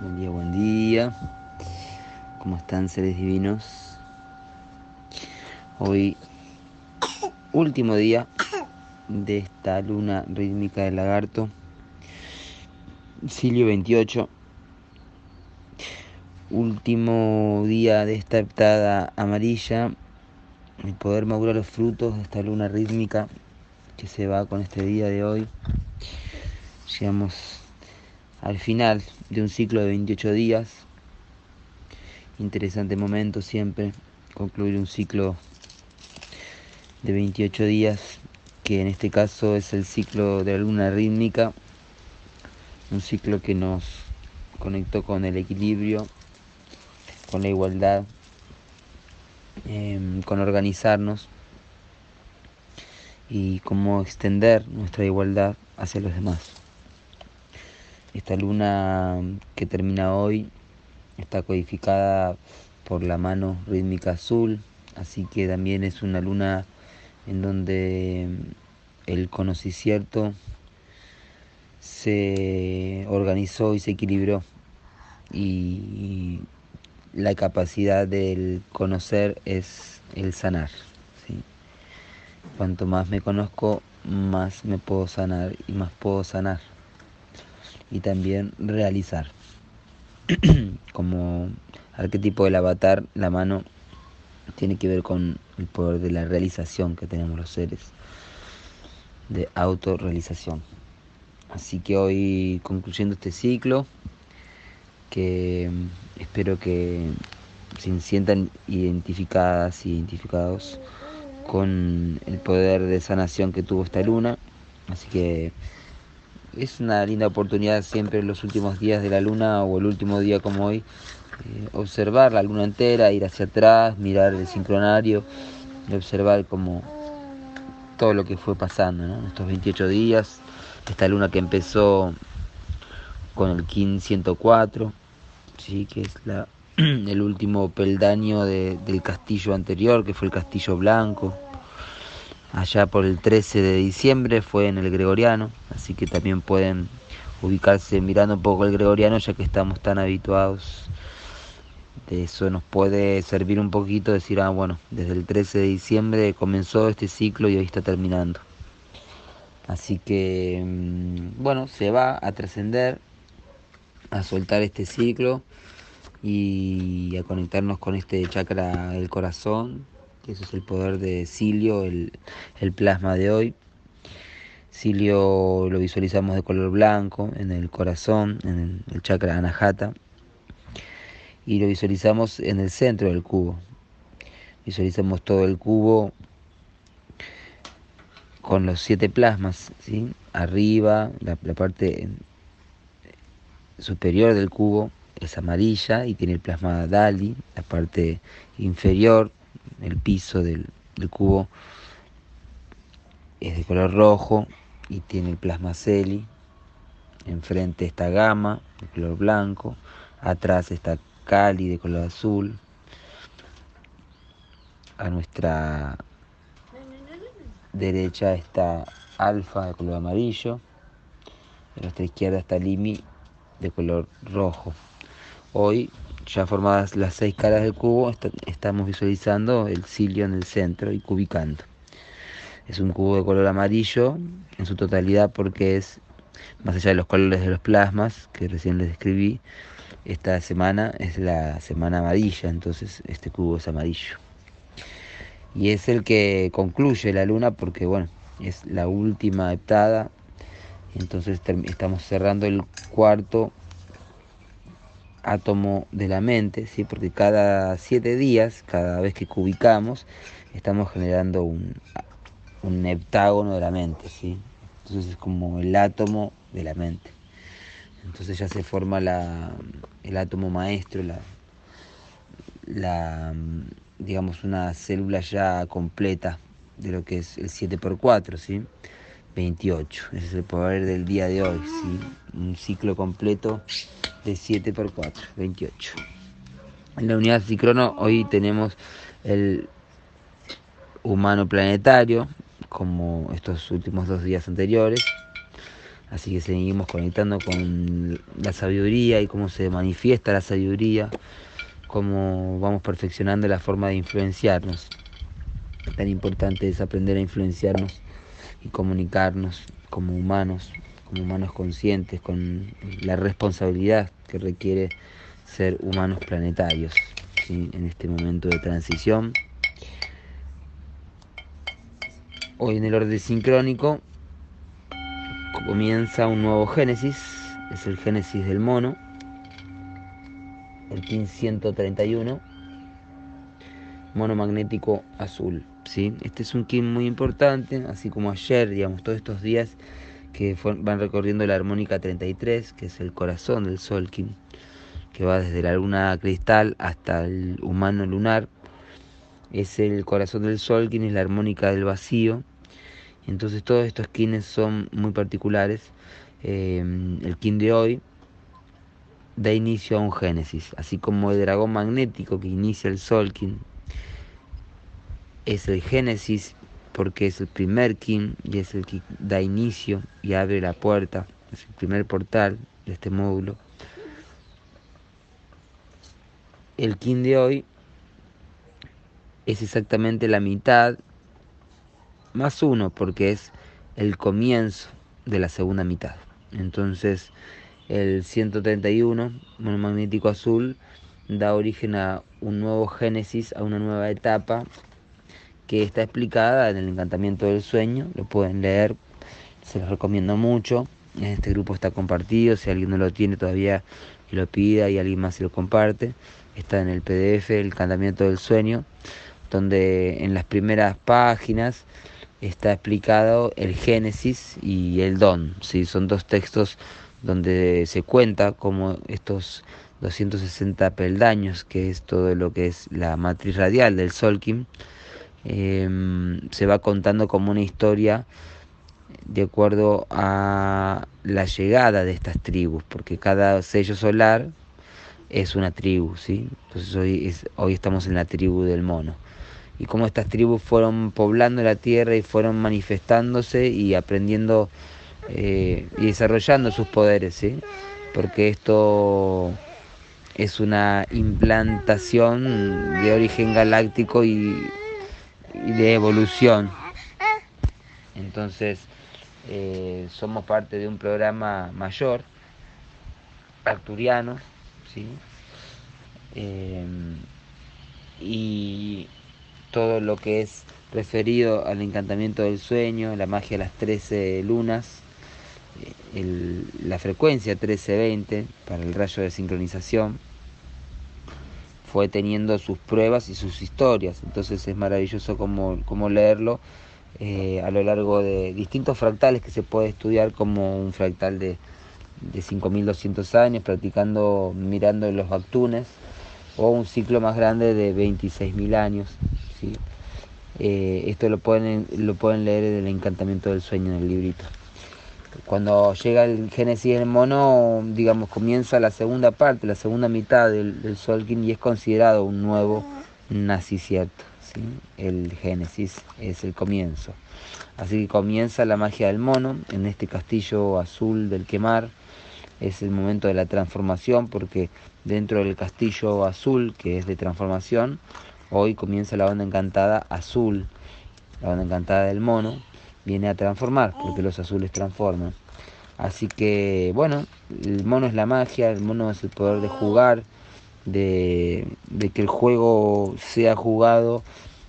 Buen día, buen día. ¿Cómo están seres divinos? Hoy, último día de esta luna rítmica del lagarto. Silio 28. Último día de esta heptada amarilla. El poder madurar los frutos de esta luna rítmica que se va con este día de hoy. Llegamos al final de un ciclo de 28 días. Interesante momento siempre concluir un ciclo de 28 días, que en este caso es el ciclo de la luna rítmica, un ciclo que nos conectó con el equilibrio, con la igualdad, em, con organizarnos y cómo extender nuestra igualdad hacia los demás. Esta luna que termina hoy está codificada por la mano rítmica azul, así que también es una luna en donde el conocimiento se organizó y se equilibró y la capacidad del conocer es el sanar. Cuanto más me conozco, más me puedo sanar y más puedo sanar y también realizar. Como arquetipo del avatar, la mano tiene que ver con el poder de la realización que tenemos los seres, de autorrealización. Así que hoy concluyendo este ciclo, que espero que se sientan identificadas y identificados con el poder de sanación que tuvo esta luna. Así que es una linda oportunidad siempre en los últimos días de la luna o el último día como hoy, eh, observar la luna entera, ir hacia atrás, mirar el sincronario y observar como todo lo que fue pasando en estos 28 días. Esta luna que empezó con el Kin 104, ¿sí? que es la, el último peldaño del castillo anterior, que fue el castillo blanco allá por el 13 de diciembre, fue en el Gregoriano, así que también pueden ubicarse mirando un poco el Gregoriano ya que estamos tan habituados. De eso nos puede servir un poquito decir, ah, bueno, desde el 13 de diciembre comenzó este ciclo y hoy está terminando. Así que, mm, bueno, se va a trascender, a soltar este ciclo y a conectarnos con este chakra del corazón, eso es el poder de Cilio, el, plasma de hoy. Cilio lo visualizamos de color blanco en el corazón, en el, chakra Anahata, y lo visualizamos en el centro del cubo. Visualizamos todo el cubo con los siete plasmas, ¿sí? arriba, la, la parte superior del cubo es amarilla y tiene el plasma Dali, la parte inferior el piso del, cubo es de color rojo y tiene el plasma celi. Enfrente está gama de color blanco. Atrás está cali de color azul. A nuestra derecha está alfa de color amarillo. A nuestra izquierda está limi de color rojo. Hoy ya formadas las seis caras del cubo, estamos visualizando el cilio en el centro y cubicando. Es un cubo de color amarillo en su totalidad porque es, más allá de los colores de los plasmas que recién les describí, esta semana es la semana amarilla, entonces este cubo es amarillo. Y es el que concluye la luna porque, bueno, es la última heptada, entonces estamos cerrando el cuarto átomo de la mente, ¿sí? porque cada siete días, cada vez que cubicamos, estamos generando un, un heptágono de la mente. ¿sí? Entonces es como el átomo de la mente. Entonces ya se forma la, el átomo maestro, la, la, digamos una célula ya completa de lo que es el 7x4, ¿sí? 28. Ese es el poder del día de hoy. Un ciclo completo de 7 por 4, 28. En la unidad Cicrono hoy tenemos el humano planetario, como estos últimos dos días anteriores. Así que seguimos conectando con la sabiduría y cómo se manifiesta la sabiduría, cómo vamos perfeccionando la forma de influenciarnos. Tan importante es aprender a influenciarnos y comunicarnos como humanos, como humanos conscientes, con la responsabilidad que requiere ser humanos planetarios en este momento de transición. Hoy en el orden sincrónico comienza un nuevo Génesis, es el Génesis del mono, el 1531, mono magnético azul. ¿sí? Este es un Kim muy importante, así como ayer, digamos, todos estos días que van recorriendo la armónica 33, que es el corazón del Sol Kim, que va desde la luna cristal hasta el humano lunar. Es el corazón del Sol, Kim es la armónica del vacío entonces todos estos kines son muy particulares. Eh, el kin de hoy da inicio a un génesis, así como el dragón magnético que inicia el Solkin es el génesis porque es el primer kin y es el que da inicio y abre la puerta, es el primer portal de este módulo. El kin de hoy es exactamente la mitad más uno porque es el comienzo de la segunda mitad. Entonces el 131, magnético azul, da origen a un nuevo génesis, a una nueva etapa que está explicada en el encantamiento del sueño, lo pueden leer, se los recomiendo mucho. Este grupo está compartido, si alguien no lo tiene todavía que lo pida y alguien más se lo comparte. Está en el PDF, el encantamiento del sueño, donde en las primeras páginas está explicado el Génesis y el Don. ¿sí? Son dos textos donde se cuenta como estos 260 peldaños, que es todo lo que es la matriz radial del Solkim, em, se va contando como una historia de acuerdo a la llegada de estas tribus, porque cada sello solar es una tribu, ¿sí? Entonces hoy, hoy estamos en la tribu del mono y cómo estas tribus fueron poblando la tierra y fueron manifestándose y aprendiendo eh, y desarrollando sus poderes, ¿sí? porque esto es una implantación de origen galáctico y, de evolución. Entonces, eh, somos parte de un programa mayor, arturiano, ¿sí? Eh, y todo lo que es referido al encantamiento del sueño, la magia de las 13 lunas, eh, la frecuencia 1320 para el rayo de sincronización, fue teniendo sus pruebas y sus historias. Entonces es maravilloso como, leerlo eh, a lo largo de distintos fractales que se puede estudiar como un fractal de, de 5200 años, practicando, mirando los Bactunes, o un ciclo más grande de 26.000 años. Eh, esto lo pueden, lo pueden leer en el encantamiento del sueño en el librito. Cuando llega el Génesis del mono, digamos, comienza la segunda parte, la segunda mitad del, del Solkin y es considerado un nuevo nacimiento. ¿sí? El Génesis es el comienzo. Así que comienza la magia del mono en este castillo azul del quemar. Es el momento de la transformación porque dentro del castillo azul, que es de transformación, Hoy comienza la onda encantada azul, la onda encantada del mono, viene a transformar, porque los azules transforman. Así que, bueno, el mono es la magia, el mono es el poder de jugar, de, que el juego sea jugado,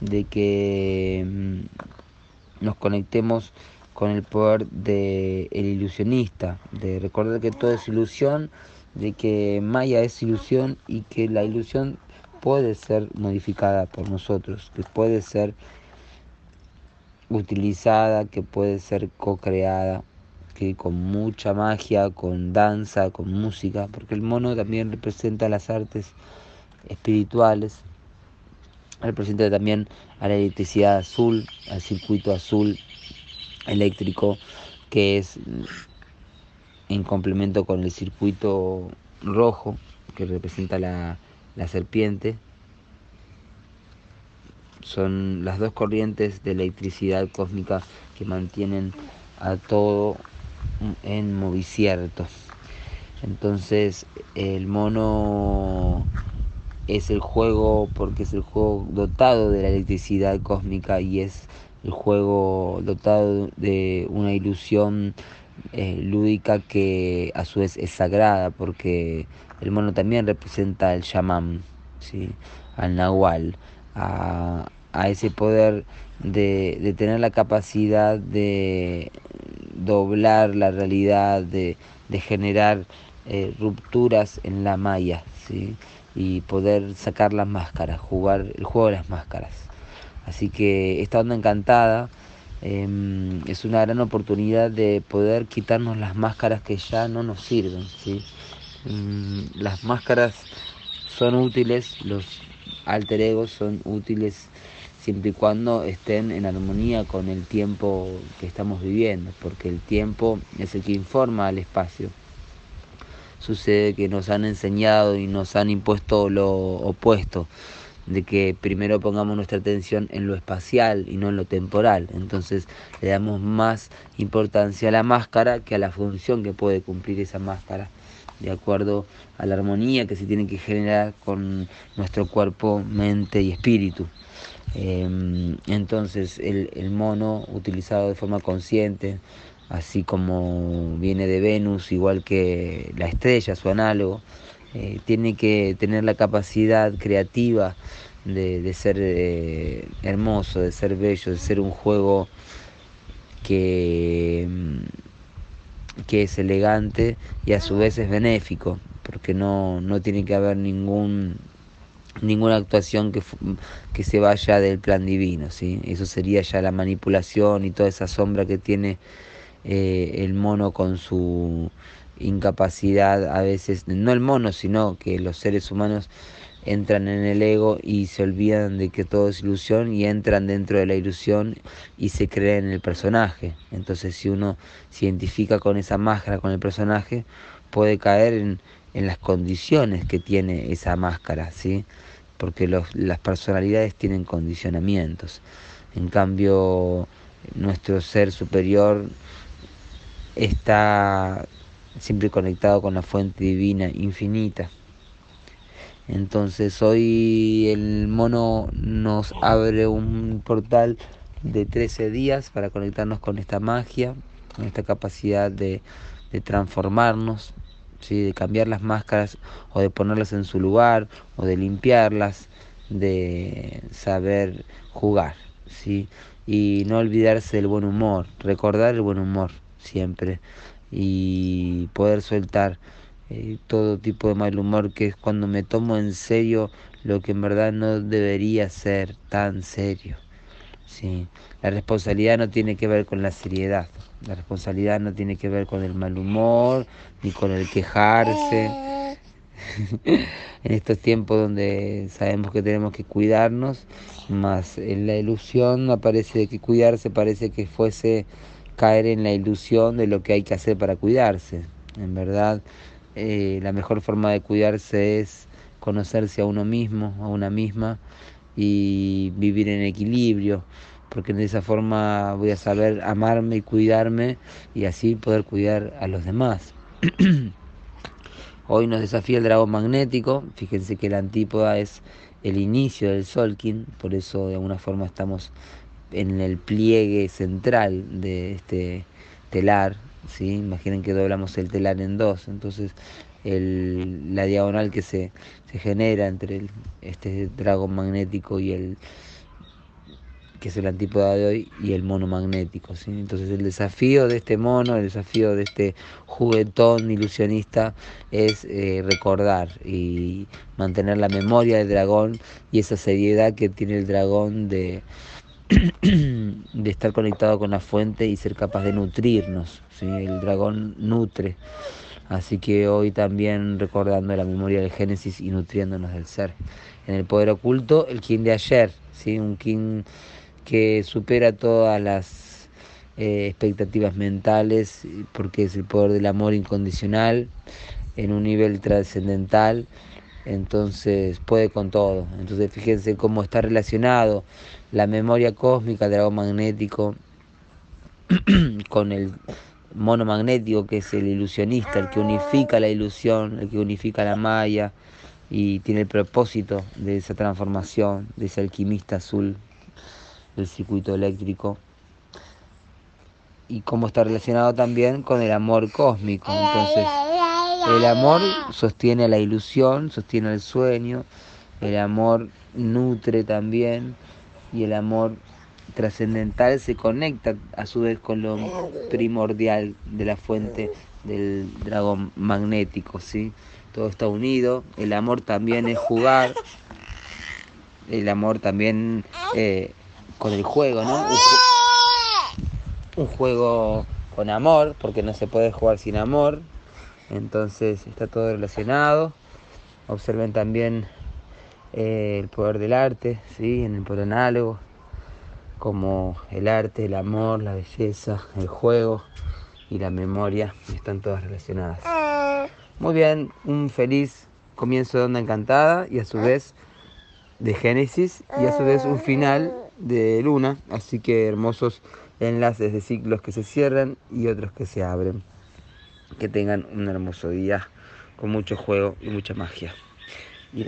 de que mm, nos conectemos con el poder del el ilusionista, de recordar que todo es ilusión, de que Maya es ilusión y que la ilusión puede ser modificada por nosotros, que puede ser utilizada, que puede ser co-creada, que con mucha magia, con danza, con música, porque el mono también representa las artes espirituales, representa también a la electricidad azul, al circuito azul eléctrico, que es en complemento con el circuito rojo, que representa la la serpiente, son las dos corrientes de electricidad cósmica que mantienen a todo en movicierto. Entonces el mono es el juego porque es el juego dotado de la electricidad cósmica y es el juego dotado de una ilusión eh, lúdica que a su vez es sagrada porque el mono también representa al shaman, ¿sí? al nahual, a, ese poder de, tener la capacidad de doblar la realidad, de, generar eh, rupturas en la malla ¿sí? y poder sacar las máscaras, jugar el juego de las máscaras. Así que esta onda encantada em, es una gran oportunidad de poder quitarnos las máscaras que ya no nos sirven. ¿sí? Mm, las máscaras son útiles, los alter egos son útiles siempre y cuando estén en armonía con el tiempo que estamos viviendo, porque el tiempo es el que informa al espacio. Sucede que nos han enseñado y nos han impuesto lo opuesto de que primero pongamos nuestra atención en lo espacial y no en lo temporal. Entonces le damos más importancia a la máscara que a la función que puede cumplir esa máscara, de acuerdo a la armonía que se tiene que generar con nuestro cuerpo, mente y espíritu. Em, entonces el, el mono utilizado de forma consciente, así como viene de Venus, igual que la estrella, su análogo, eh, tiene que tener la capacidad creativa de, ser eh, hermoso, de ser bello, de ser un juego que, mm, que es elegante y a su vez es benéfico, porque no, no tiene que haber ningún ninguna actuación que, que se vaya del plan divino, ¿sí? Eso sería ya la manipulación y toda esa sombra que tiene eh, el mono con su incapacidad a veces, no el mono, sino que los seres humanos entran en el ego y se olvidan de que todo es ilusión y entran dentro de la ilusión y se creen en el personaje. Entonces si uno se identifica con esa máscara, con el personaje, puede caer en, en las condiciones que tiene esa máscara, ¿sí? Porque los, las personalidades tienen condicionamientos. En cambio, nuestro ser superior está siempre conectado con la fuente divina infinita. Entonces hoy el mono nos abre un portal de 13 días para conectarnos con esta magia, con esta capacidad de, de transformarnos, ¿sí? de cambiar las máscaras o de ponerlas en su lugar o de limpiarlas, de saber jugar. ¿sí? Y no olvidarse del buen humor, recordar el buen humor siempre y poder soltar eh, todo tipo de mal humor que es cuando me tomo en serio lo que en verdad no debería ser tan serio. Sí. La responsabilidad no tiene que ver con la seriedad, la responsabilidad no tiene que ver con el mal humor ni con el quejarse. en estos tiempos donde sabemos que tenemos que cuidarnos, más en la ilusión aparece de que cuidarse parece que fuese caer en la ilusión de lo que hay que hacer para cuidarse. En verdad, eh, la mejor forma de cuidarse es conocerse a uno mismo, a una misma y vivir en equilibrio, porque de esa forma voy a saber amarme y cuidarme y así poder cuidar a los demás. Hoy nos desafía el dragón magnético, fíjense que la antípoda es el inicio del Solkin, por eso de alguna forma estamos en el pliegue central de este telar, ¿sí? imaginen que doblamos el telar en dos, entonces el, la diagonal que se, se genera entre este dragón magnético y el que es el antípoda de hoy, y el mono magnético. ¿sí? Entonces el desafío de este mono, el desafío de este juguetón ilusionista es eh, recordar y mantener la memoria del dragón y esa seriedad que tiene el dragón de, de estar conectado con la fuente y ser capaz de nutrirnos. ¿sí? El dragón nutre. Así que hoy también recordando la memoria del Génesis y nutriéndonos del ser. En el poder oculto, el King de ayer, un King que supera todas las eh, expectativas mentales porque es el poder del amor incondicional en un nivel trascendental entonces puede con todo. Entonces fíjense cómo está relacionado la memoria cósmica del dragón magnético con el mono magnético, que es el ilusionista, el que unifica la ilusión, el que unifica la malla y tiene el propósito de esa transformación, de ese alquimista azul del circuito eléctrico. Y cómo está relacionado también con el amor cósmico. Entonces, el amor sostiene la ilusión, sostiene el sueño, el amor nutre también. Y el amor trascendental se conecta a su vez con lo primordial de la fuente del dragón magnético, ¿sí? Todo está unido, el amor también es jugar, el amor también eh, con el juego, ¿no? Un, juego con amor, porque no se puede jugar sin amor, entonces está todo relacionado. Observen también eh, el poder del arte, ¿sí? En el poder análogo como el arte, el amor, la belleza, el juego y la memoria están todas relacionadas. Muy bien, un feliz comienzo de Onda Encantada y a su vez de Génesis y a su vez un final de Luna, así que hermosos enlaces de ciclos que se cierran y otros que se abren. Que tengan un hermoso día con mucho juego y mucha magia. Y